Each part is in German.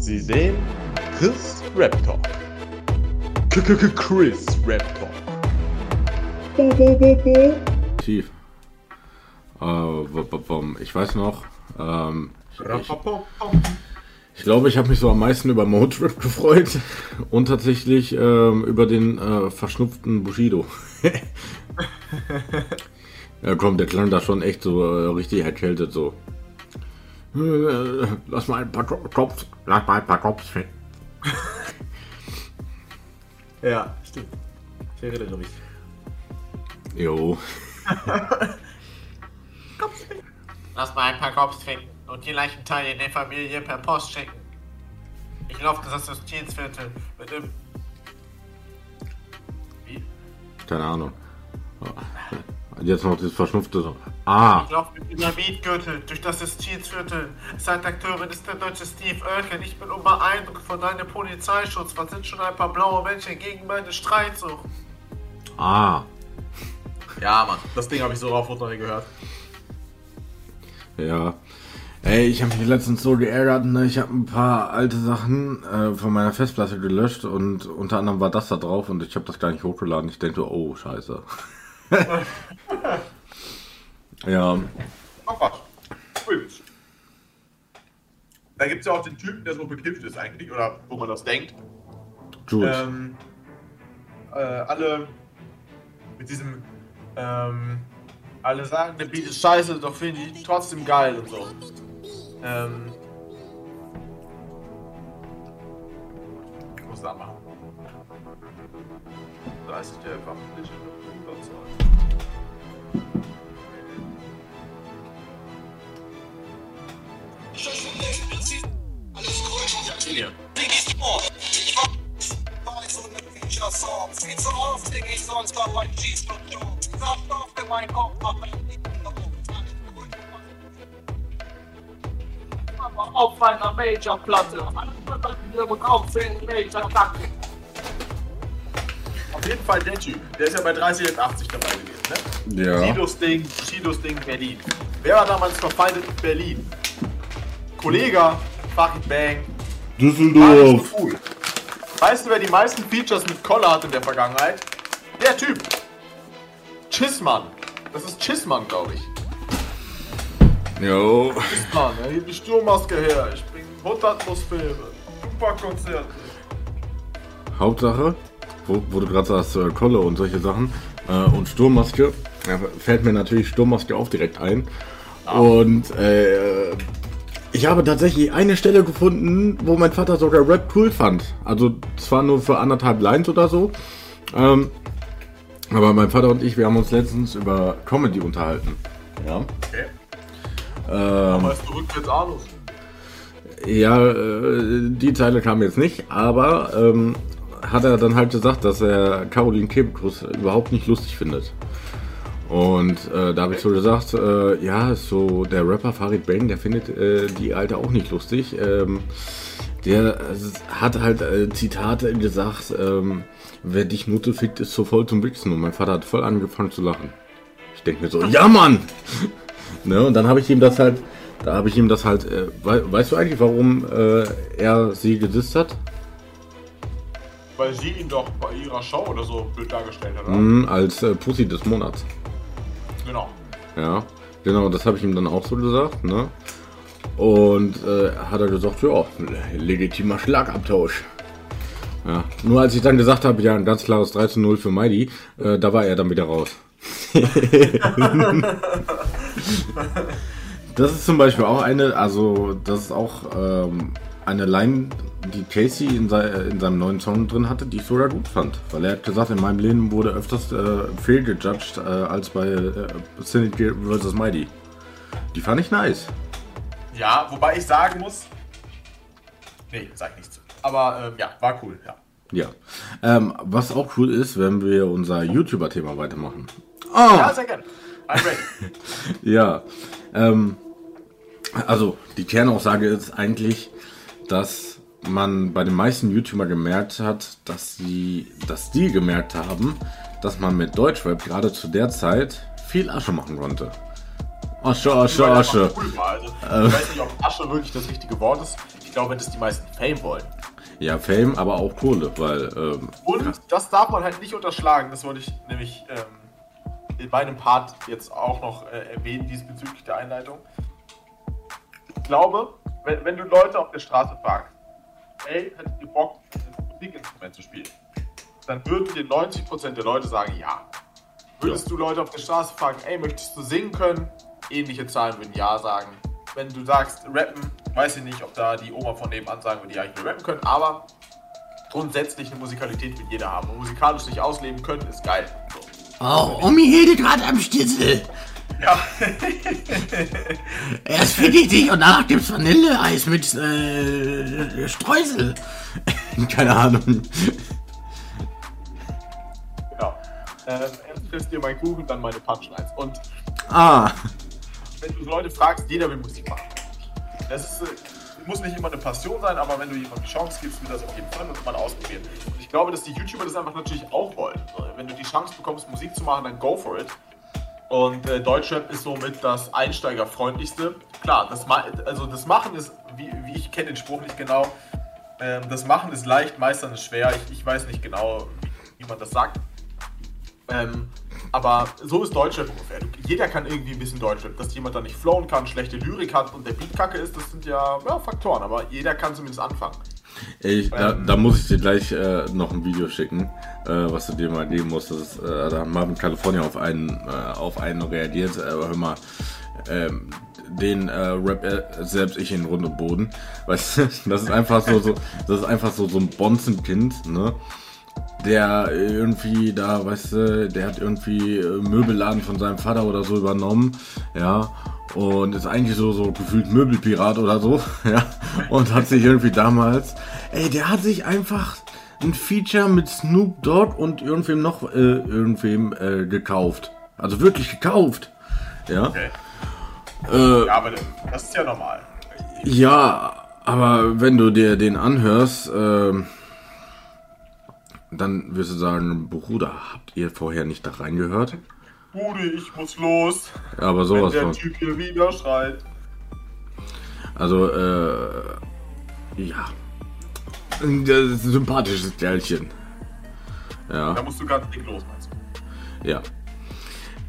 Sie sehen Chris Rap Talk. Chris Rap Talk. Tief. Äh, ich weiß noch, ähm, ich, ich glaube, ich habe mich so am meisten über Motrip gefreut und tatsächlich ähm, über den äh, verschnupften Bushido. ja, komm, der klang da schon echt so äh, richtig erkältet so. Lass mal ein paar Kopf, lass mal ein paar Kopf. Ja, stimmt. Ich erinnere mich. Jo. Lass mal ein paar Cops finden und die Leichenteile in der Familie per Post schicken. Ich laufe das Justizviertel mit dem. Wie? Keine Ahnung. Jetzt noch das verschnupfte so. Ah, Ich laufe mit Dynamitgürtel durch das Justizviertel. Zeitakteurin ist der deutsche Steve Oelken. Ich bin unbeeindruckt von deinem Polizeischutz. Was sind schon ein paar blaue Menschen gegen meine Streitsucht? ah. Ja, Mann. Das Ding habe ich so rauf und runter gehört. Ja. Ey, ich habe mich letztens so geärgert, ne? Ich habe ein paar alte Sachen äh, von meiner Festplatte gelöscht und unter anderem war das da drauf und ich habe das gar nicht hochgeladen. Ich denke, oh, scheiße. ja, Ach was. Da gibt es ja auch den Typen, der so bekifft ist eigentlich, oder wo man das denkt. Jules. Ähm, äh, alle mit diesem, ähm, alle sagen, der Beat ist scheiße, doch finden die trotzdem geil und so. Ähm, ich muss da machen. Da ist der fachliche Überzeugung. Auf in einer Major-Platte. Auf jeden Fall der Typ. Der ist ja bei 30 und 80 dabei gewesen, ne? ja. Sidos Ding, Sidos Ding Berlin. Wer war damals verfeindet mit Berlin? Kollege, Farid Bang. Düsseldorf. so cool. Weißt du, wer die meisten Features mit Koller hat in der Vergangenheit? Der Typ. Chissmann. Das ist Chissmann, glaube ich. Jo. Chissmann, er hebt die Sturmmaske her. Ich bringe Atmosphäre. Super Konzerte. Hauptsache, wo, wo du gerade sagst, äh, Kolle und solche Sachen äh, und Sturmmaske, fällt mir natürlich Sturmmaske auch direkt ein. Und äh, ich habe tatsächlich eine Stelle gefunden, wo mein Vater sogar Rap cool fand. Also zwar nur für anderthalb Lines oder so. Ähm, aber mein Vater und ich, wir haben uns letztens über Comedy unterhalten. Ja. Okay. Ähm, Weißt du, rückwärts Anus. Ja, äh, die Zeile kam jetzt nicht, aber ähm, hat er dann halt gesagt, dass er Caroline Kebekus überhaupt nicht lustig findet. Und äh, da habe ich so gesagt, äh, ja, so der Rapper Farid Bang, der findet äh, die Alte auch nicht lustig. Ähm, der hat halt äh, Zitate gesagt, ähm, wer dich Nutte fickt, ist so voll zum Wichsen. Und mein Vater hat voll angefangen zu lachen. Ich denke mir so, ja Mann! ne, und dann habe ich ihm das halt, da habe ich ihm das halt, äh, wei weißt du eigentlich, warum äh, er sie gedisst hat? Weil sie ihn doch bei ihrer Show oder so blöd dargestellt hat, oder? Mhm, als äh, Pussy des Monats. Genau. Ja, genau, das habe ich ihm dann auch so gesagt, ne? Und äh, hat er gesagt, ja, legitimer Schlagabtausch. Ja, nur als ich dann gesagt habe, ja, ein ganz klares 3 zu 0 für Mighty, äh, da war er dann wieder raus. das ist zum Beispiel auch eine, also das ist auch ähm, eine Line, die Casey in, sei, in seinem neuen Song drin hatte, die ich sogar gut fand. Weil er hat gesagt, in meinem Leben wurde öfters äh, fehlgejudged äh, als bei äh, Syndicate vs. Mighty. Die fand ich nice. Ja, wobei ich sagen muss. Nee, sag ich nicht zu. Aber ähm, ja, war cool, ja. Ja. Ähm, was auch cool ist, wenn wir unser YouTuber-Thema weitermachen. Ja, sehr gerne. I'm ready. Ja. Ähm, also, die Kernaussage ist eigentlich, dass man bei den meisten YouTuber gemerkt hat, dass sie, dass die gemerkt haben, dass man mit Deutschrap gerade zu der Zeit viel Asche machen konnte. Asche, Asche, Asche. cool. Also, ich weiß nicht, ob Asche wirklich das richtige Wort ist. Ich Ich glaube, dass die meisten Fame wollen. Ja, Fame, aber auch Kohle, weil, ähm, Und das darf man halt nicht unterschlagen. Das wollte ich nämlich ähm, in meinem Part jetzt auch noch äh, erwähnen, diesbezüglich der Einleitung. Ich glaube, wenn, wenn du Leute auf der Straße fragst, ey, hättet ihr Bock, ein Musikinstrument zu spielen? Dann würden dir 90% der Leute sagen, ja. Würdest du Leute auf der Straße fragen, ey, möchtest du singen können? Ähnliche Zahlen würden ja sagen. Wenn du sagst, rappen, weiß ich nicht, ob da die Oma von nebenan sagen würde, ja, ich will rappen können, aber grundsätzlich eine Musikalität will jeder haben. Und musikalisch sich ausleben können, ist geil. So. Oh, Omi Hilde gerade am Stitzel. Ja, Erst fick ich dich und danach gibt's Vanilleeis mit äh, Streusel. keine Ahnung. genau. Ähm, erst frisst ihr meinen Kuchen, dann meine Punchlines. Und Ah, wenn du Leute fragst, jeder will Musik machen. Das ist, äh, muss nicht immer eine Passion sein, aber wenn du jemandem die Chance gibst, will das auf jeden Fall und mal ausprobieren. Und ich glaube, dass die YouTuber das einfach natürlich auch wollen. Wenn du die Chance bekommst, Musik zu machen, dann go for it. Und äh, Deutschrap ist somit das einsteigerfreundlichste. Klar, das, also das Machen ist, wie, wie ich kenne den Spruch nicht genau, ähm, das Machen ist leicht, Meistern ist schwer. Ich, ich weiß nicht genau, wie, wie man das sagt. Ähm, aber so ist Deutschrap ungefähr. Jeder kann irgendwie ein bisschen Deutschrap. Dass jemand da nicht flowen kann, schlechte Lyrik hat und der Beat kacke ist, das sind ja, ja Faktoren. Aber jeder kann zumindest anfangen. Ich, da, da muss ich dir gleich äh, noch ein Video schicken, äh, was du dir mal geben musst. Das ist, äh, da haben wir in Kalifornien auf einen, äh, auf einen reagiert. Äh, hör mal, ähm, den äh, Rap selbst ich in Grund und Boden. Weißt du, das ist einfach so, so das ist einfach so, so ein Bonzenkind, ne? Der irgendwie da, weißt du, der hat irgendwie Möbelladen von seinem Vater oder so übernommen, ja, und ist eigentlich so, so gefühlt Möbelpirat oder so, ja, und hat sich irgendwie damals, ey, der hat sich einfach ein Feature mit Snoop Dogg und irgendwem noch, äh, irgendwem äh, gekauft. Also wirklich gekauft, ja. Okay. Äh, Ja, aber das ist ja normal. ja, aber wenn du dir den anhörst, ähm, dann wirst du sagen, Bruder, habt ihr vorher nicht da reingehört? Bude, ich muss los. Ja, aber Wenn sowas der von. Typ hier wieder schreit. Also, äh, ja. Das ist ein sympathisches Kerlchen. Da Ja, musst du ganz dick los, meinst du? ja.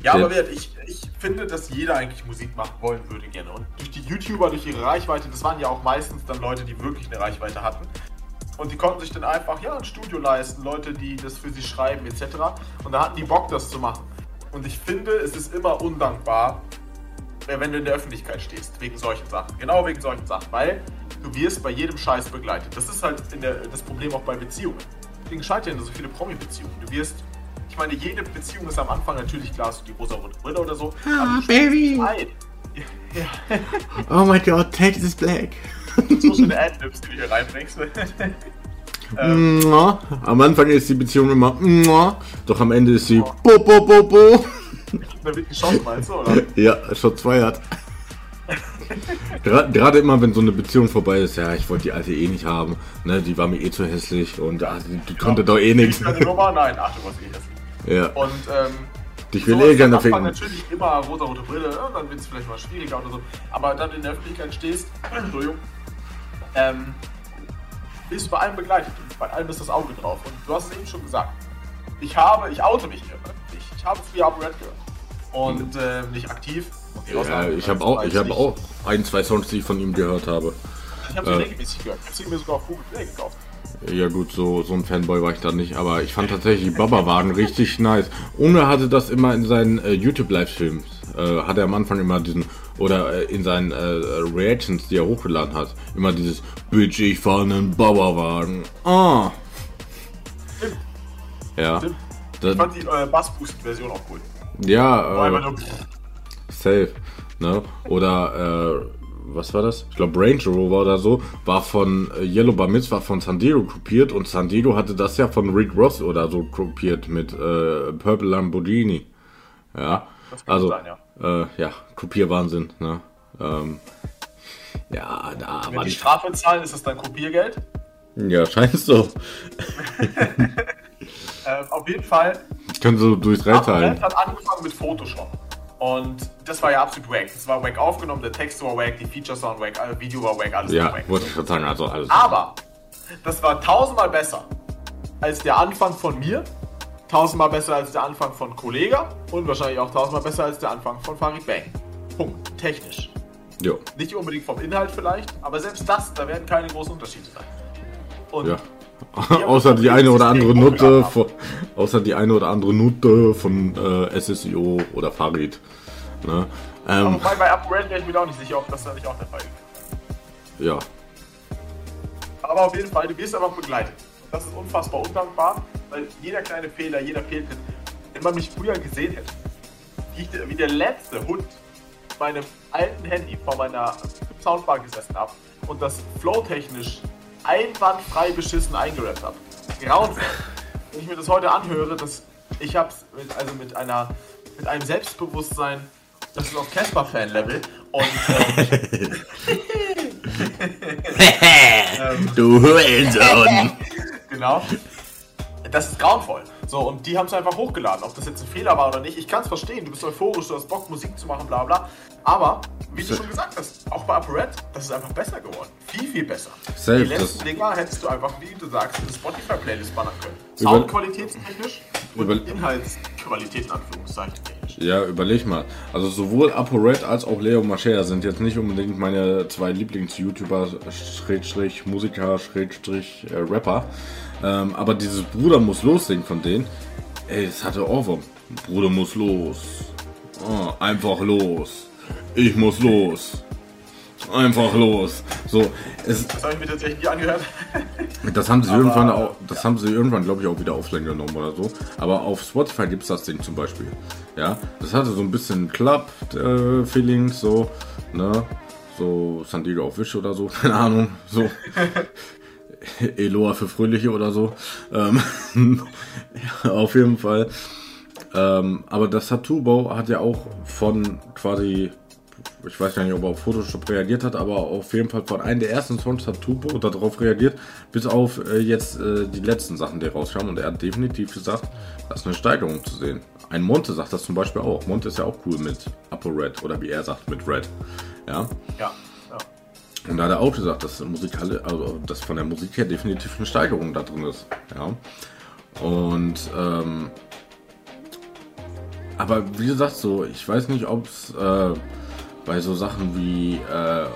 Ja, Ja. aber Wert, ich, ich finde, dass jeder eigentlich Musik machen wollen würde gerne. Und durch die YouTuber, durch ihre Reichweite, das waren ja auch meistens dann Leute, die wirklich eine Reichweite hatten. Und die konnten sich dann einfach, ja, ein Studio leisten, Leute, die das für sie schreiben, etc. Und da hatten die Bock, das zu machen. Und ich finde, es ist immer undankbar, äh, wenn du in der Öffentlichkeit stehst, wegen solchen Sachen. Genau wegen solchen Sachen, weil du wirst bei jedem Scheiß begleitet. Das ist halt der, das Problem auch bei Beziehungen. Deswegen scheitern so viele Promi-Beziehungen. Du wirst, ich meine, jede Beziehung ist am Anfang natürlich klar, du die rosa rote Brille oder so. Ah, Baby. Ja, Oh my god, Tate is black. so schöne Adlibs, die du hier reinbringst. Mua. Am Anfang ist die Beziehung immer, doch am Ende ist sie, bo, bo, bo, bo. wird geschossen, meinst du, oder? Ja, schon zwei hat. Gerade immer, wenn so eine Beziehung vorbei ist, ja, ich wollte die alte eh nicht haben, ne, die war mir eh zu hässlich und ah, die, die konnte doch eh nichts. Ich deine Nummer? Nein, ach, du warst eh hässlich. Ja, Und, ähm, ich will sowas eh gerne ficken. natürlich immer rosa-rote Brille, ja, dann wird es vielleicht mal schwieriger oder so. Aber dann in der Öffentlichkeit stehst, Entschuldigung, ähm, bist bei allem begleitet und bei allem ist das Auge drauf. Und du hast es eben schon gesagt. Ich habe, ich oute mich hier. ne? Ich, ich habe früher Abu Red gehört. Und ähm, nicht aktiv. Okay, Ja, ich habe auch, ich habe auch ein, zwei Songs, die ich von ihm gehört habe. Ich habe sie äh, regelmäßig gehört. Ich habe sie mir sogar auf Google Play gekauft. Ja gut, so, so ein Fanboy war ich da nicht, aber ich fand tatsächlich Baba-Wagen richtig nice. Unge hatte das immer in seinen äh, YouTube-Livestreams. Äh, hat er am Anfang immer diesen, oder äh, in seinen äh, Reactions, die er hochgeladen hat, immer dieses Bitch, ich fahre einen Baba-Wagen. Ah. Ja. Stimmt. Das, Ich fand die äh, Bass-Boost-Version auch cool. ja, War äh, nur Safe. Ne? Oder, äh, was war das? Ich glaube, Range Rover oder so, war von äh, Yellow Bar Mitzvah von San Diego kopiert und San Diego hatte das ja von Rick Ross oder so kopiert mit äh, Purple Lamborghini. Ja, Das kann also, sein, ja. Äh, ja, Kopierwahnsinn, ne? Ähm, ja, da Wenn war die. Strafe zahlen, ist das dann Kopiergeld. Ja, scheint so. Ähm, auf jeden Fall, Ich kann so durchs Abu teilen. Hat angefangen mit Photoshop. Und das war ja absolut wack. Das war wack aufgenommen, der Text war wack, die Features waren wack, äh, Video war wack, alles war Ja, wack. wollte ich gerade sagen, also alles. Aber das war tausendmal besser als der Anfang von mir, tausendmal besser als der Anfang von Kollega und wahrscheinlich auch tausendmal besser als der Anfang von Farid Bang. Punkt. Technisch. Jo, Nicht unbedingt vom Inhalt vielleicht, aber selbst das, da werden keine großen Unterschiede sein. Und ja. außer die eine oder andere Note von, außer die eine oder andere Note von äh, SSIO oder Farid. Ne? aber Ähm, wobei bei ApoRed wäre ich mir auch nicht sicher, ob das da nicht auch der Fall ist. ja. Aber auf jeden Fall, du wirst einfach begleitet. Das ist unfassbar undankbar, weil jeder kleine Fehler, jeder Fehltritt, wenn man mich früher gesehen hätte, wie, ich, wie der letzte Hund mit meinem alten Handy vor meiner Soundbar gesessen habe und das flowtechnisch einwandfrei beschissen eingerappt habe. Grauenvoll. Wenn ich mir das heute anhöre, das, ich hab's mit, also mit einer mit einem Selbstbewusstsein, das ist auf Casper-Fan-Level und äh, Du Hurensohn. Genau. Das ist grauenvoll. So, und die haben es einfach hochgeladen. Ob das jetzt ein Fehler war oder nicht, ich kann es verstehen. Du bist euphorisch, du hast Bock, Musik zu machen, bla bla. Aber, wie du schon gesagt hast, auch bei ApoRed, das ist einfach besser geworden. Viel, viel besser. Safe, die letzten Dinger hättest du einfach, wie du sagst, eine Spotify-Playlist bannern können. Soundqualitätstechnisch und Inhaltsqualität, in Anführungszeichen. Ja, überleg mal. Also sowohl ApoRed als auch Leo Mascher sind jetzt nicht unbedingt meine zwei Lieblings-YouTuber, Schrägstrich, Musiker, Schrägstrich, äh, Rapper. Ähm, aber dieses Bruder muss los Ding von denen, ey, das hatte Ohrwurm. Bruder muss los. Oh, einfach los. Ich muss los. Einfach los. So, es, Das habe ich mir tatsächlich nie angehört. das haben sie Aber- irgendwann auch, das haben sie irgendwann, glaube ich, auch wieder offline genommen oder so. Aber auf Spotify gibt es das Ding zum Beispiel. Ja, das hatte so ein bisschen Club-Feeling, so, ne? So San Diego auf Wisch oder so, keine Ahnung, so. Eloa für Fröhliche oder so. Ähm, auf jeden Fall. Ähm, aber das Tattoo-Bau hat ja auch von quasi, ich weiß gar nicht, ob er auf Photoshop reagiert hat, aber auf jeden Fall von einem der ersten Songs hat Tubo darauf reagiert, bis auf äh, jetzt äh, die letzten Sachen, die rauskamen. Und er hat definitiv gesagt, da ist eine Steigerung zu sehen. Ein Monte sagt das zum Beispiel auch. Monte ist ja auch cool mit Upper Red oder wie er sagt, mit Red. Ja, ja. Und da hat er auch gesagt, dass musikale, also dass von der Musik her definitiv eine Steigerung da drin ist. Ja. Und ähm, aber wie gesagt, so, ich weiß nicht, ob es äh, bei so Sachen wie äh,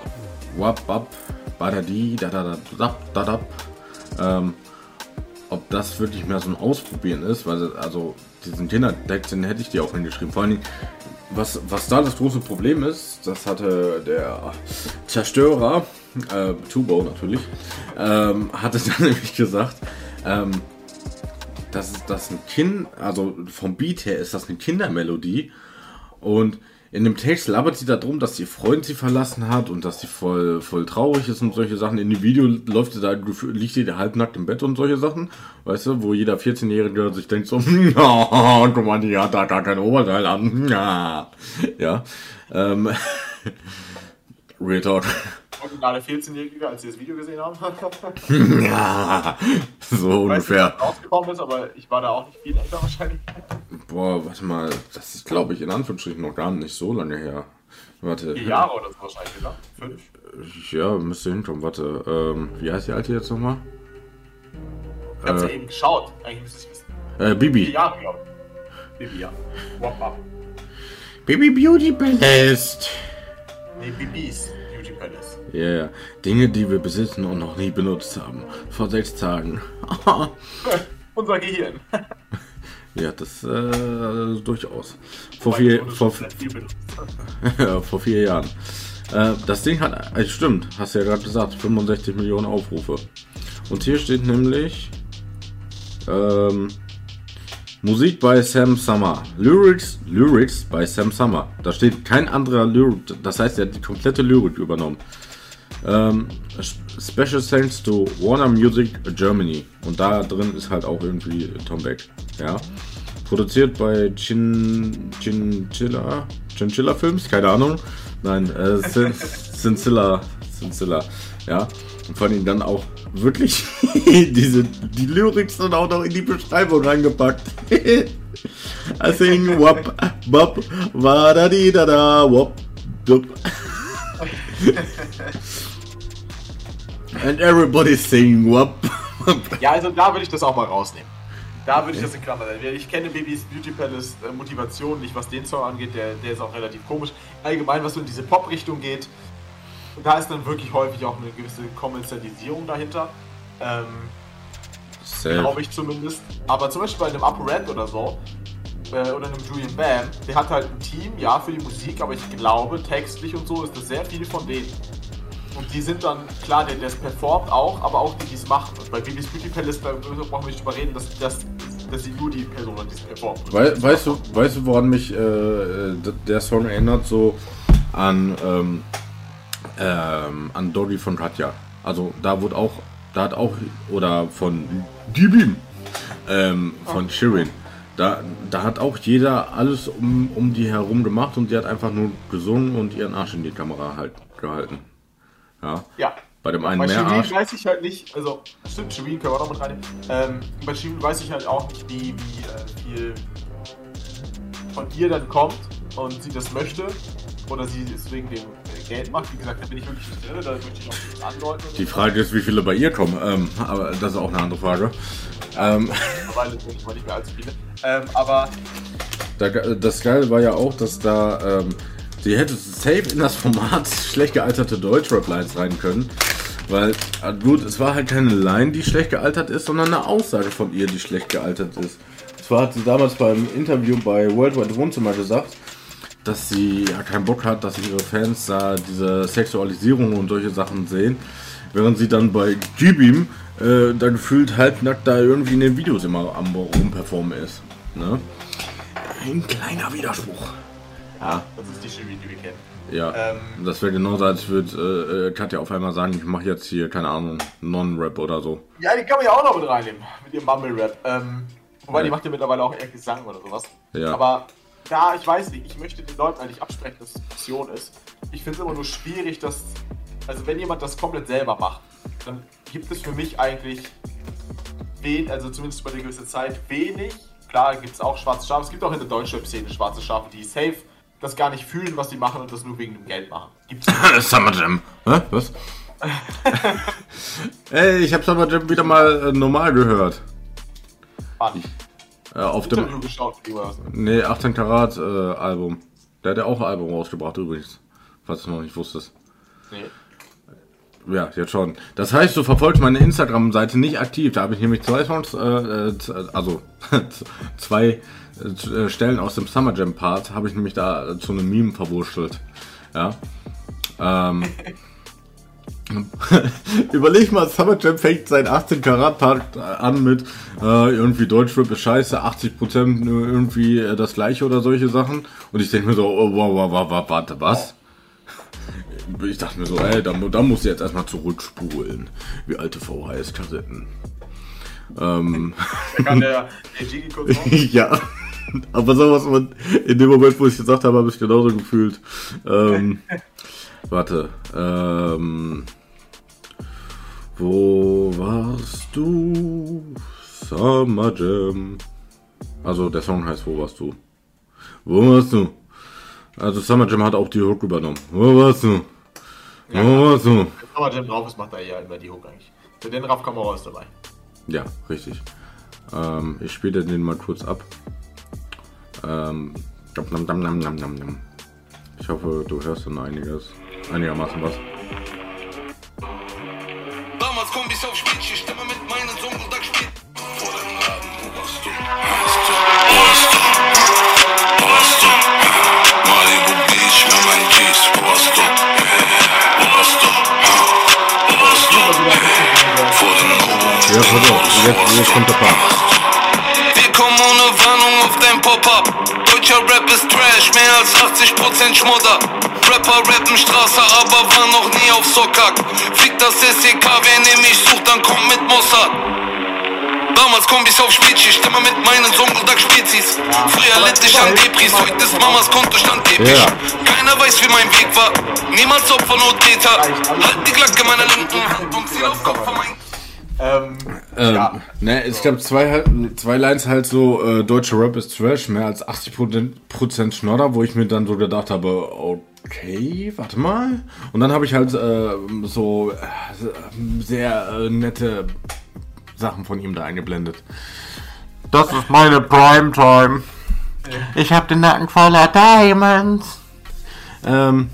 Wap Wap, Badadi, da da da da da da ähm, ob das wirklich mehr so ein Ausprobieren ist, weil also diesen Kindertext, den hätte ich dir auch hingeschrieben. Vor allen Dingen, was, was da das große Problem ist, das hatte der Zerstörer, äh, Tubo natürlich, ähm, hatte dann nämlich gesagt, ähm, dass das ein Kind, also vom Beat her ist das eine Kindermelodie und in dem Text labert sie darum, dass ihr Freund sie verlassen hat und dass sie voll, voll traurig ist und solche Sachen. In dem Video läuft sie da, liegt sie halbnackt im Bett und solche Sachen, weißt du, wo jeder 14-Jährige sich denkt so, guck mal, die hat da gar kein Oberteil an. Ja, ja. Ähm, Real Talk. Originale 14-Jährige, als sie das Video gesehen haben. Ja, so Ich weiß nicht, ungefähr. rausgekommen ist, aber ich war da auch nicht viel älter wahrscheinlich. Boah, warte mal, das ist glaube ich in Anführungsstrichen noch gar nicht so lange her. Warte. Vier Jahre oder so wahrscheinlich, oder? Fünf? Ja, müsste hinkommen, warte. Ähm, wie heißt die alte jetzt nochmal? Ich hab's ja Äh. eben geschaut. Eigentlich müsste ich wissen. Äh, Vier Bibi. Jahre, glaube ich. Bibi, ja. Wap, wap. Baby Beauty Ballast. Nee, Bibis Beauty Palace. Ja, ja. Dinge, die wir besitzen und noch nie benutzt haben. Vor sechs Tagen. Unser Gehirn. ja, das äh, durchaus. Vor vier, vor, vor vier Jahren. Äh, das Ding hat, äh, stimmt, hast du ja gerade gesagt, 65 Millionen Aufrufe. Und hier steht nämlich ähm, Musik bei Sam Summer. Lyrics, Lyrics bei Sam Summer. Da steht kein anderer Lyric, das heißt, er hat die komplette Lyrik übernommen. Ähm, Special Thanks to Warner Music Germany. Und da drin ist halt auch irgendwie Tom Beck. Ja. Produziert bei Chin, Chinchilla, Chinchilla Films, keine Ahnung. Nein, äh, Cin- Cincilla, Cincilla, ja. Und von ihm dann auch wirklich diese, die Lyrics dann auch noch in die Beschreibung reingepackt. I sing wop, bop, wa da di da da, wop, dup. And everybody sing wop. Ja, also da würde ich das auch mal rausnehmen. Da würde ich das in Klammern setzen. Ich kenne Babys Beauty Palace äh, Motivation nicht, was den Song angeht. Der, der ist auch relativ komisch. Allgemein, was so in diese Pop-Richtung geht. Da ist dann wirklich häufig auch eine gewisse Kommerzialisierung dahinter. Ähm, glaube ich zumindest. Aber zum Beispiel bei einem Upper Red oder so, äh, oder einem Julian Bam, der hat halt ein Team, ja, für die Musik, aber ich glaube, textlich und so ist das sehr viel von denen. Und die sind dann, klar, der, es performt auch, aber auch die, die es machen. Und bei Babys Beauty Palace, da brauchen wir nicht drüber reden, dass, dass, dass sie nur die Person die es performt. Wei weißt, du, weißt du, woran mich äh, der Song erinnert? So an, ähm, ähm, an Doggy von Katja. Also da wurde auch, da hat auch, oder von Dibim, ähm, von Shirin. Da, da hat auch jeder alles um, um die herum gemacht und die hat einfach nur gesungen und ihren Arsch in die Kamera halt gehalten. Ja. Ja. Bei dem einen Bei mehr Shirin Arsch. weiß ich halt nicht, also stimmt, Shirin können wir auch noch mit rein. Ähm, bei Shirin weiß ich halt auch nicht, wie, wie äh, viel von ihr dann kommt und sie das möchte. Oder sie es wegen dem Geld macht. Wie gesagt, da bin ich wirklich nicht drin, da möchte ich auch nichts andeuten. Die. Frage ist, wie viele bei ihr kommen. Ähm, aber das ist auch eine andere Frage. Ähm, Mittlerweile nicht mehr allzu viele. Ähm, aber Da, das Geile war ja auch, dass da ähm, sie hätte safe in das Format schlecht gealterte Deutschrap-Lines rein können. Weil, äh, gut, es war halt keine Line, die schlecht gealtert ist, sondern eine Aussage von ihr, die schlecht gealtert ist. Zwar hat sie damals beim Interview bei Worldwide Wohnzimmer gesagt, dass sie ja keinen Bock hat, dass ihre Fans da diese Sexualisierung und solche Sachen sehen. Während sie dann bei G-Beam äh, da gefühlt halbnackt da irgendwie in den Videos immer am rumperformen ist. Ne? Ein kleiner Widerspruch. Ja, das ist die Shirin, die wir kennen. ja. Ähm, das wäre genauso, als würde äh, äh, Katja auf einmal sagen, ich mache jetzt hier, keine Ahnung, Non-Rap oder so. Ja, die kann man ja auch noch mit reinnehmen, mit ihrem Mumble-Rap. Ähm, wobei, die Ja. macht ja mittlerweile auch eher Gesang oder sowas. Ja. Aber da, ich weiß nicht, ich möchte den Leuten eigentlich absprechen, dass es Passion ist. Ich finde es immer nur schwierig, dass, also wenn jemand das komplett selber macht, dann gibt es für mich eigentlich, wen, also zumindest über eine gewisse Zeit, wenig. Klar gibt es auch schwarze Schafe, es gibt auch in der Deutschrap-Szene schwarze Schafe, die safe das gar nicht fühlen, was sie machen und das nur wegen dem Geld machen. Gibt's Summer Jam. Hä? Was? Ey, ich habe Summer Jam wieder mal äh, normal gehört. Fun. Äh, auf dem Interview geschaut, wie war das? Nee, 18 Karat äh, Album. Der hat ja auch ein Album rausgebracht übrigens. Falls du noch nicht wusstest. Nee. Ja, jetzt schon. Das heißt, du verfolgst meine Instagram-Seite nicht aktiv. Da habe ich nämlich zwei Songs, äh, äh, also zwei äh, äh, Stellen aus dem Summer Jam Part habe ich nämlich da äh, zu einem Meme verwurschtelt. Ja. Ähm, Überleg mal, Summer Jam fängt sein 18 Karat Part an mit äh, irgendwie Deutschrap ist scheiße, 80% nur irgendwie äh, das gleiche oder solche Sachen. Und ich denke mir so, oh, wow, wow, wow, warte, was? Ich dachte mir so, ey, da, da muss ich jetzt erstmal zurückspulen. Wie alte VHS-Kassetten. Ähm, Da kann der, der Jiggy kurz ja. Aber sowas, man, in dem Moment, wo ich gesagt habe, habe ich genauso gefühlt. Ähm, warte. Ähm, wo warst du? Summer Jam. Also der Song heißt Wo warst du? Wo warst du? Also Summer Jam hat auch die Hook übernommen. Wo warst du? Wo warst du? Wenn man Jam drauf ist, macht er ja immer die Hook eigentlich. Für den Raff Kamera ist dabei. Ja, richtig. Ähm, ich spiele den mal kurz ab. Ähm, ich hoffe, du hörst dann einiges, einigermaßen was. Damals Kombis auf Spielschicht, immer mit meinen Sonntag spielt. Vor dem Laden, wo warst du? Wo warst du? Wo warst du? Malibu Beach, mit meinen wo warst du? Wo warst du? Wo warst du? Vor dem Logo, Ja, jetzt, jetzt kommt der Part. Pop-Up. Deutscher Rap ist Trash, mehr als 80% Schmodder. Rapper rappen Straße, aber war noch nie auf Sockhack. Fick das SEK, wer nämlich sucht, dann kommt mit Mossad. Damals Kombis auf Spätschicht, immer mit meinen Sonntag Spezies. Früher litt ich an Depris, heute ist Mamas Kontostand episch. Ja. Keiner weiß, wie mein Weg war. Niemals Opfer, nur Täter. Halt die Glocke meiner linken Hand und zieh auf Kopf von meinem Ähm, Ähm, ja. ne, ich glaube, zwei, zwei Lines halt so, äh, deutsche Rap ist Trash, mehr als 80 Prozent Schnodder, wo ich mir dann so gedacht habe, okay, warte mal. Und dann habe ich halt äh, so äh, sehr äh, nette Sachen von ihm da eingeblendet. Das ist meine Primetime. Ich hab den Nacken voller Diamonds. Ähm,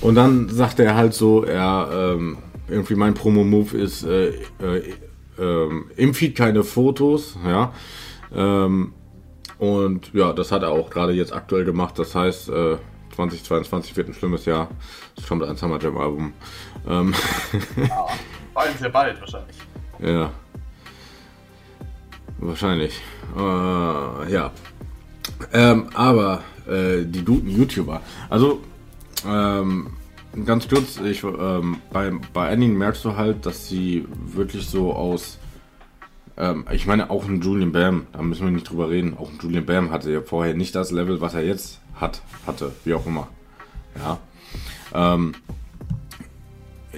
und dann sagt er halt so, er, ähm, irgendwie mein Promo-Move ist, äh, äh, ähm, im Feed keine Fotos, ja. Ähm, und ja, das hat er auch gerade jetzt aktuell gemacht. Das heißt, äh, 2022 wird ein schlimmes Jahr. Es kommt ein Summer Jam Album. Ähm, Vor allem sehr bald wahrscheinlich. ja. Wahrscheinlich. Äh, ja. Ähm, aber äh, die guten YouTuber. Also, ähm, ganz kurz, ich, ähm, bei, bei einigen merkst du halt, dass sie wirklich so aus. Ähm, ich meine, auch ein Julian Bam, da müssen wir nicht drüber reden. Auch ein Julian Bam hatte ja vorher nicht das Level, was er jetzt hat, hatte, wie auch immer. Ja. Ähm,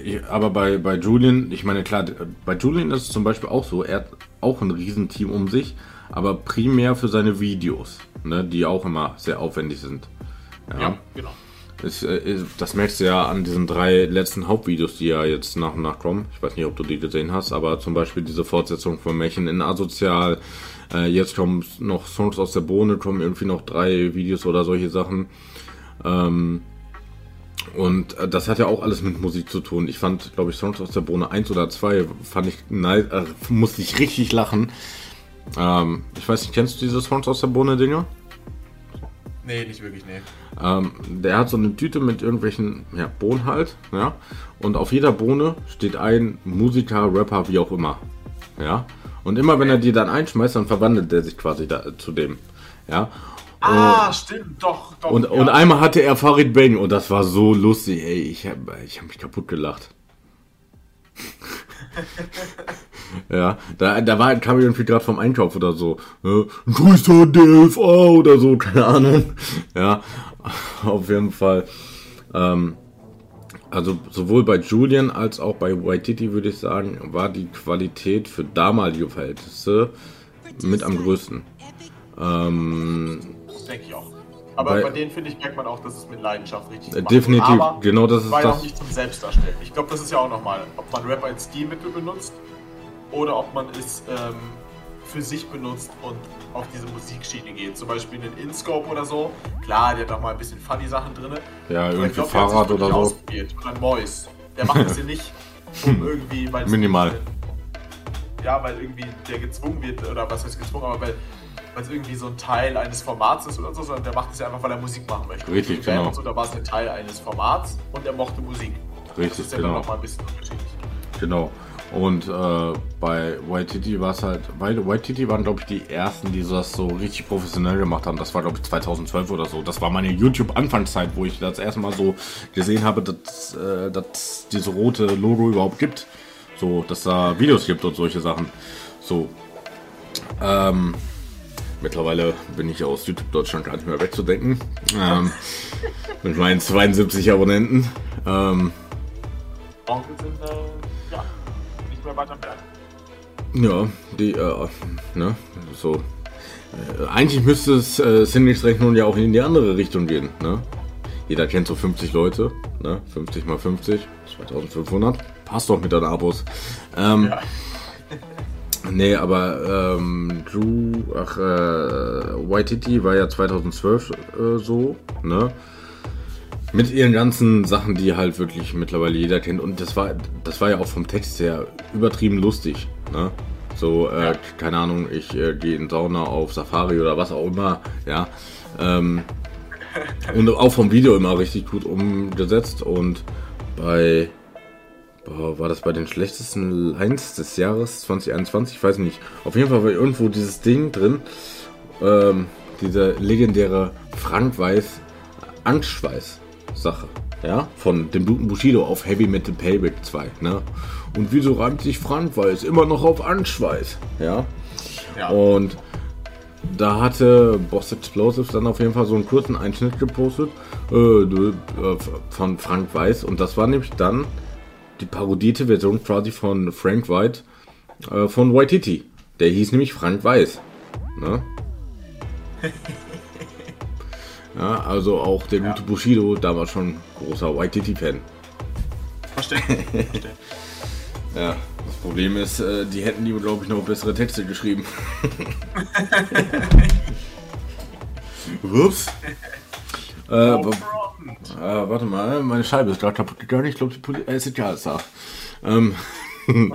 ich- aber bei, bei Julian, ich meine, klar, bei Julian ist es zum Beispiel auch so, er hat auch ein Riesenteam um sich, aber primär für seine Videos, ne, die auch immer sehr aufwendig sind. Ja, genau. Äh, ist- das merkst du ja an diesen drei letzten Hauptvideos, die ja jetzt nach und nach kommen. Ich weiß nicht, ob du die gesehen hast, aber zum Beispiel diese Fortsetzung von Märchen in Asozial. Äh, jetzt kommen noch Songs aus der Bohne, kommen irgendwie noch drei Videos oder solche Sachen. Ähm, und äh, das hat ja auch alles mit Musik zu tun. Ich fand, glaube ich, Songs aus der Bohne 1 oder 2 fand ich nice, äh, musste ich richtig lachen. Ähm, ich weiß nicht, kennst du diese Songs aus der Bohne Dinger? Nee, nicht wirklich, nee. Ähm, der hat so eine Tüte mit irgendwelchen ja, Bohnen halt, ja. Und auf jeder Bohne steht ein Musiker, Rapper, wie auch immer. Ja. Und immer wenn er die dann einschmeißt, dann verwandelt der sich quasi da, zu dem. Ja. Ah, stimmt, doch, doch. Und, ja. und einmal hatte er Farid Bang und das war so lustig, ey. Ich habe ich hab mich kaputt gelacht. ja, da, da war, kam irgendwie gerade vom Einkauf oder so. Äh, Grüße DFA oder so, keine Ahnung. Ja, auf jeden Fall. Ähm, also sowohl bei Julian als auch bei Waititi würde ich sagen, war die Qualität für damalige Verhältnisse mit am größten. Ähm, Das denke ich auch. Aber Weil- bei denen, finde ich, merkt man auch, dass es mit Leidenschaft richtig gemacht definitiv. Aber genau das ist war ja das. auch nicht zum Selbstdarstellen. Ich glaube, das ist ja auch nochmal, ob man Rap als Stilmittel benutzt oder ob man es ähm, für sich benutzt und auf diese Musikschiene geht. Zum Beispiel einen InScope oder so. Klar, der hat auch mal ein bisschen funny Sachen drin. Ja, irgendwie glaub, Fahrrad oder so. ausprobiert. Oder ein Mois. Der macht das ja nicht, um irgendwie, weil es- Minimal. Ja, weil irgendwie der gezwungen wird, oder was heißt gezwungen, aber weil weil es irgendwie so ein Teil eines Formats ist oder so, sondern der macht es ja einfach, weil er Musik machen möchte. Richtig, Band genau. Und da war es ein Teil eines Formats und er mochte Musik. das Richtig, ist ja dann genau. nochmal ein bisschen unterschiedlich. Genau. Und äh, bei Waititi war es halt, weil Waititi waren, glaube ich, die ersten, die das so richtig professionell gemacht haben. Das war, glaube ich, 2012 oder so. Das war meine YouTube-Anfangszeit, wo ich das erste Mal so gesehen habe, dass äh, dass diese rote Logo überhaupt gibt. So, dass da Videos gibt und solche Sachen. So. Ähm, mittlerweile bin ich aus YouTube Deutschland gar nicht mehr wegzudenken. Ähm, mit meinen 72 Abonnenten. Ähm, Onkel sind, äh, ja, weiter entfernt. Ja, die, äh, ne, so. Äh, eigentlich müsste es äh, Cindy's Rechnung ja auch in die andere Richtung gehen, ne? Jeder kennt so 50 Leute, ne? 50 mal 50, 2500. Passt doch mit deinen Abos. Ähm, Ja. Nee, aber ähm, Drew, ach, äh, Waititi war ja 2012 äh, so, ne? Mit ihren ganzen Sachen, die halt wirklich mittlerweile jeder kennt. Und das war, das war ja auch vom Text her übertrieben lustig, ne? So, äh, keine Ahnung, ich äh, gehe in Sauna auf Safari oder was auch immer, ja. Ähm, und auch vom Video immer richtig gut umgesetzt. Und bei Boah, war das bei den schlechtesten Lines des Jahres 2021? Ich weiß nicht. Auf jeden Fall war irgendwo dieses Ding drin. Ähm, diese legendäre Frank Weiß Angstschweiß-Sache. Ja, von dem guten Bushido auf Heavy Metal Payback 2. Ne? Und wieso reimt sich Frank Weiß immer noch auf Angstschweiß? Ja. Ja. Und da hatte Boss Explosives dann auf jeden Fall so einen kurzen Einschnitt gepostet äh, äh, von Frank Weiß. Und das war nämlich dann die parodierte Version quasi von Frank White Äh, von Waititi. Der hieß nämlich Frank Weiß. Ne? ja, also auch der gute Bushido, damals schon großer Waititi-Fan. Verstehe. Verstehe. Ja, das Problem ist, äh, die hätten ihm, glaube ich, noch bessere Texte geschrieben. Ups. Äh, äh, warte mal, meine Scheibe ist gerade kaputt gegangen. Ich glaube, die Polizei äh, ist egal, ist da. Ähm,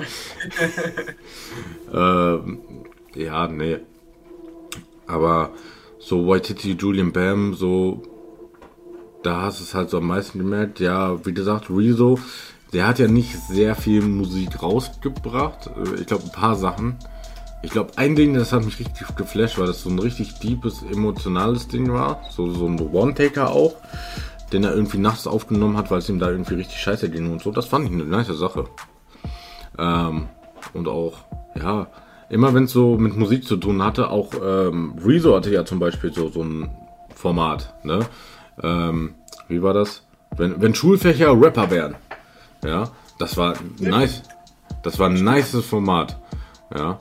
ähm, ja, nee. Aber so Waititi, Julian Bam, so da hast du es halt so am meisten gemerkt. Ja, wie gesagt, Rezo, der hat ja nicht sehr viel Musik rausgebracht. Äh, Ich glaube, ein paar Sachen. Ich glaube, ein Ding, das hat mich richtig geflasht, weil das so ein richtig deepes, emotionales Ding war. So, so ein One-Taker auch, den er irgendwie nachts aufgenommen hat, weil es ihm da irgendwie richtig scheiße ging und so. Das fand ich eine nice Sache. Ähm, und auch, ja, immer wenn es so mit Musik zu tun hatte, auch ähm, Rezo hatte ja zum Beispiel so, so ein Format, ne? Ähm, wie war das? Wenn, wenn Schulfächer Rapper wären. Ja, das war nice. Das war ein nices Format. Ja.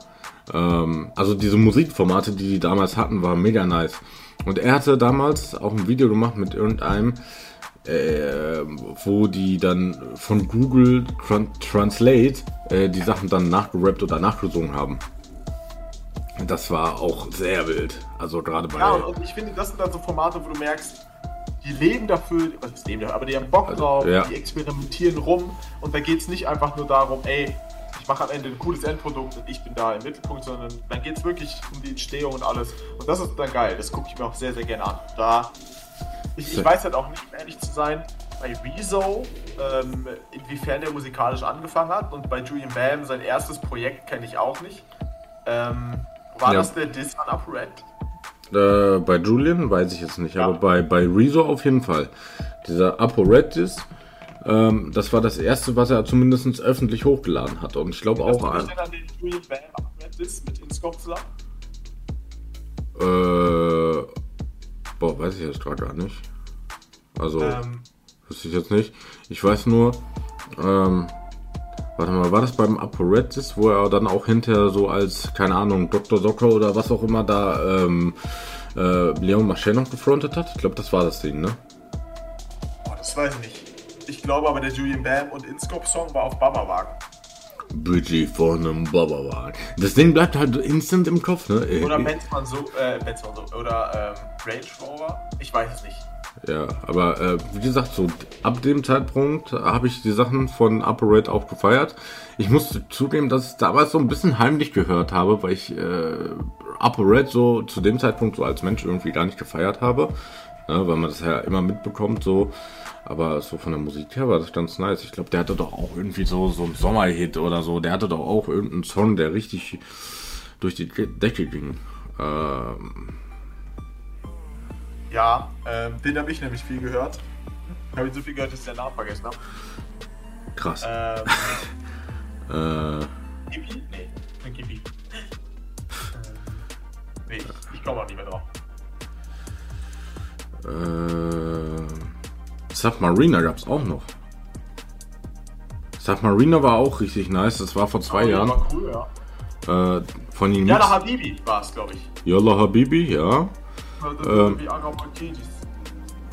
Ähm, also diese Musikformate, die die damals hatten, waren mega nice. Und er hatte damals auch ein Video gemacht mit irgendeinem, äh, wo die dann von Google Tran Translate äh, die Sachen dann nachgerappt oder nachgesungen haben. Das war auch sehr wild. Also gerade bei. Ja, und, ich finde, das sind dann so Formate, wo du merkst, die leben dafür, was ist leben dafür, aber die haben Bock drauf, ja. die experimentieren rum und da geht es nicht einfach nur darum, ey, ich mache am Ende ein cooles Endprodukt und ich bin da im Mittelpunkt, sondern dann geht es wirklich um die Entstehung und alles. Und das ist dann geil, das gucke ich mir auch sehr, sehr gerne an. Da, ich, ich weiß halt auch nicht, um ehrlich zu sein, bei Rezo, ähm, inwiefern der musikalisch angefangen hat und bei Julian Bam, sein erstes Projekt kenne ich auch nicht. Ähm, war Ja. das der Diss an Red? Äh, bei Julian weiß ich jetzt nicht, Ja. aber bei, bei Rezo auf jeden Fall. Dieser ApoRed ähm, das war das erste, was er zumindest öffentlich hochgeladen hat. Und ich glaube Hast auch du an. denn an den Julian Bam Upper Red Diss mit Inscope zusammen? Äh, boah, weiß ich jetzt gerade gar nicht. Also, Ähm, wüsste ich jetzt nicht. Ich weiß nur, ähm, warte mal, war das beim ApoRed wo er dann auch hinterher so als, keine Ahnung, Dr. Socker oder was auch immer da, ähm, äh, Leon Marchand noch gefrontet hat? Ich glaube, das war das Ding, ne? boah, das weiß ich nicht. Ich glaube aber, der Julian Bam und Inscope Song war auf Baba-Wagen. Budget von einem Baba Das Ding bleibt halt instant im Kopf, ne? Äh, Oder Benzmann so, äh, Benzmann so, oder ähm, Range Rover? Ich weiß es nicht. Ja, aber äh, wie gesagt, so ab dem Zeitpunkt habe ich die Sachen von Operate auch gefeiert. Ich musste zugeben, dass ich damals so ein bisschen heimlich gehört habe, weil ich äh, Operate so zu dem Zeitpunkt so als Mensch irgendwie gar nicht gefeiert habe. Ne, weil man das ja immer mitbekommt, so. Aber so von der Musik her war das ganz nice. Ich glaube, der hatte doch auch irgendwie so, so einen Sommerhit oder so. Der hatte doch auch irgendeinen Song, der richtig durch die Decke ging. Ähm, Ja, ähm, den habe ich nämlich viel gehört. Habe ich so viel gehört, dass ich den Namen vergessen habe. krass. Ähm, Äh, Gibi? Nee, Gibi. Ähm, nee, ich, ich komme auch nicht mehr drauf. Äh, Submariner gab's auch noch. Submariner war auch richtig nice. Das war vor zwei Oh, Jahren. War cool, ja. Äh, von den der Habibi war es, glaube ich. Yalla Habibi, ja. Ähm.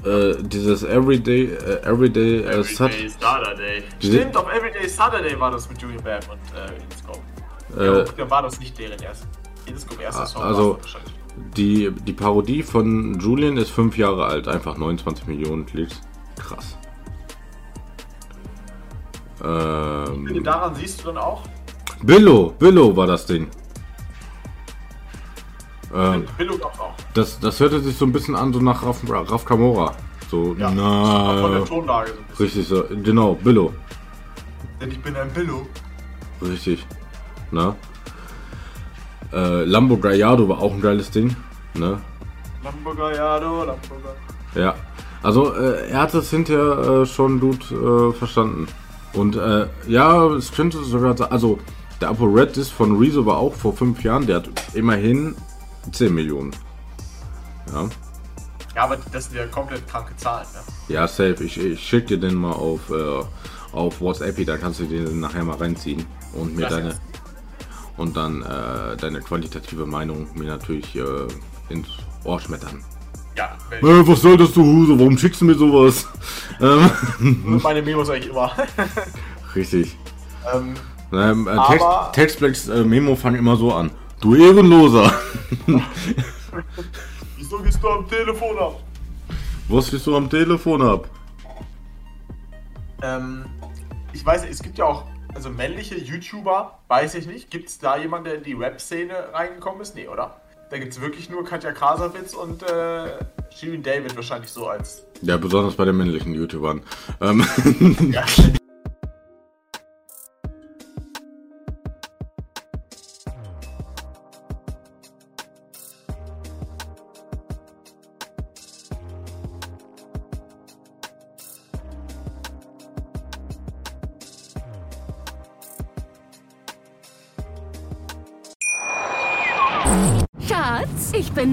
Äh, dieses Everyday, äh, Everyday, äh, Everyday Saturday. Stimmt, auf Everyday Saturday war das mit Julian Bam und äh, Inscope. Äh, ja, war das nicht deren erst. Inscope erster Song. also- die, die Parodie von Julian ist fünf Jahre alt, einfach 29 Millionen Klicks. Krass. Ich finde, Ähm, daran siehst du dann auch, Billo, Billo war das Ding. Billo gab's auch. das, das hörte sich so ein bisschen an, so nach Raf, Raf Kamora. So, Ja, auch von der na, Tonlage so ein bisschen. richtig so, genau, Billo. Denn ich bin ein Billo. Richtig. Na? Äh, Lambo Gallardo war auch ein geiles Ding. Ne? Lamborghini, Lamborghini. Ja. Also, äh, er hat es hinterher äh, schon gut äh, verstanden. Und äh, ja, es könnte sogar sein, also der Apo Red Disc von Rezo war auch vor fünf Jahren, der hat immerhin 10 Millionen. Ja. Ja, aber das sind ja komplett kranke Zahlen, ne? Ja, safe. Ich, ich schick dir den mal auf, äh, auf WhatsApp, da kannst du den nachher mal reinziehen und mir Das deine und dann äh, deine qualitative Meinung mir natürlich äh, ins Ohr schmettern. Ja, Äh, was soll das, du Huse? Warum schickst du mir sowas? ähm, meine Memos eigentlich immer. richtig. ähm, Ähm, äh, Text, Textblacks äh, Memo fangen immer so an. Du Ehrenloser! wieso gehst du am Telefon ab? Was bist du am Telefon ab? Ähm, ich weiß, es gibt ja auch, also männliche YouTuber, weiß ich nicht. Gibt es da jemanden, der in die Rap-Szene reingekommen ist? Nee, oder? Da gibt es wirklich nur Katja Krasavitz und äh, Shirin David wahrscheinlich so als. Ja, besonders bei den männlichen YouTubern. Ähm, Ja.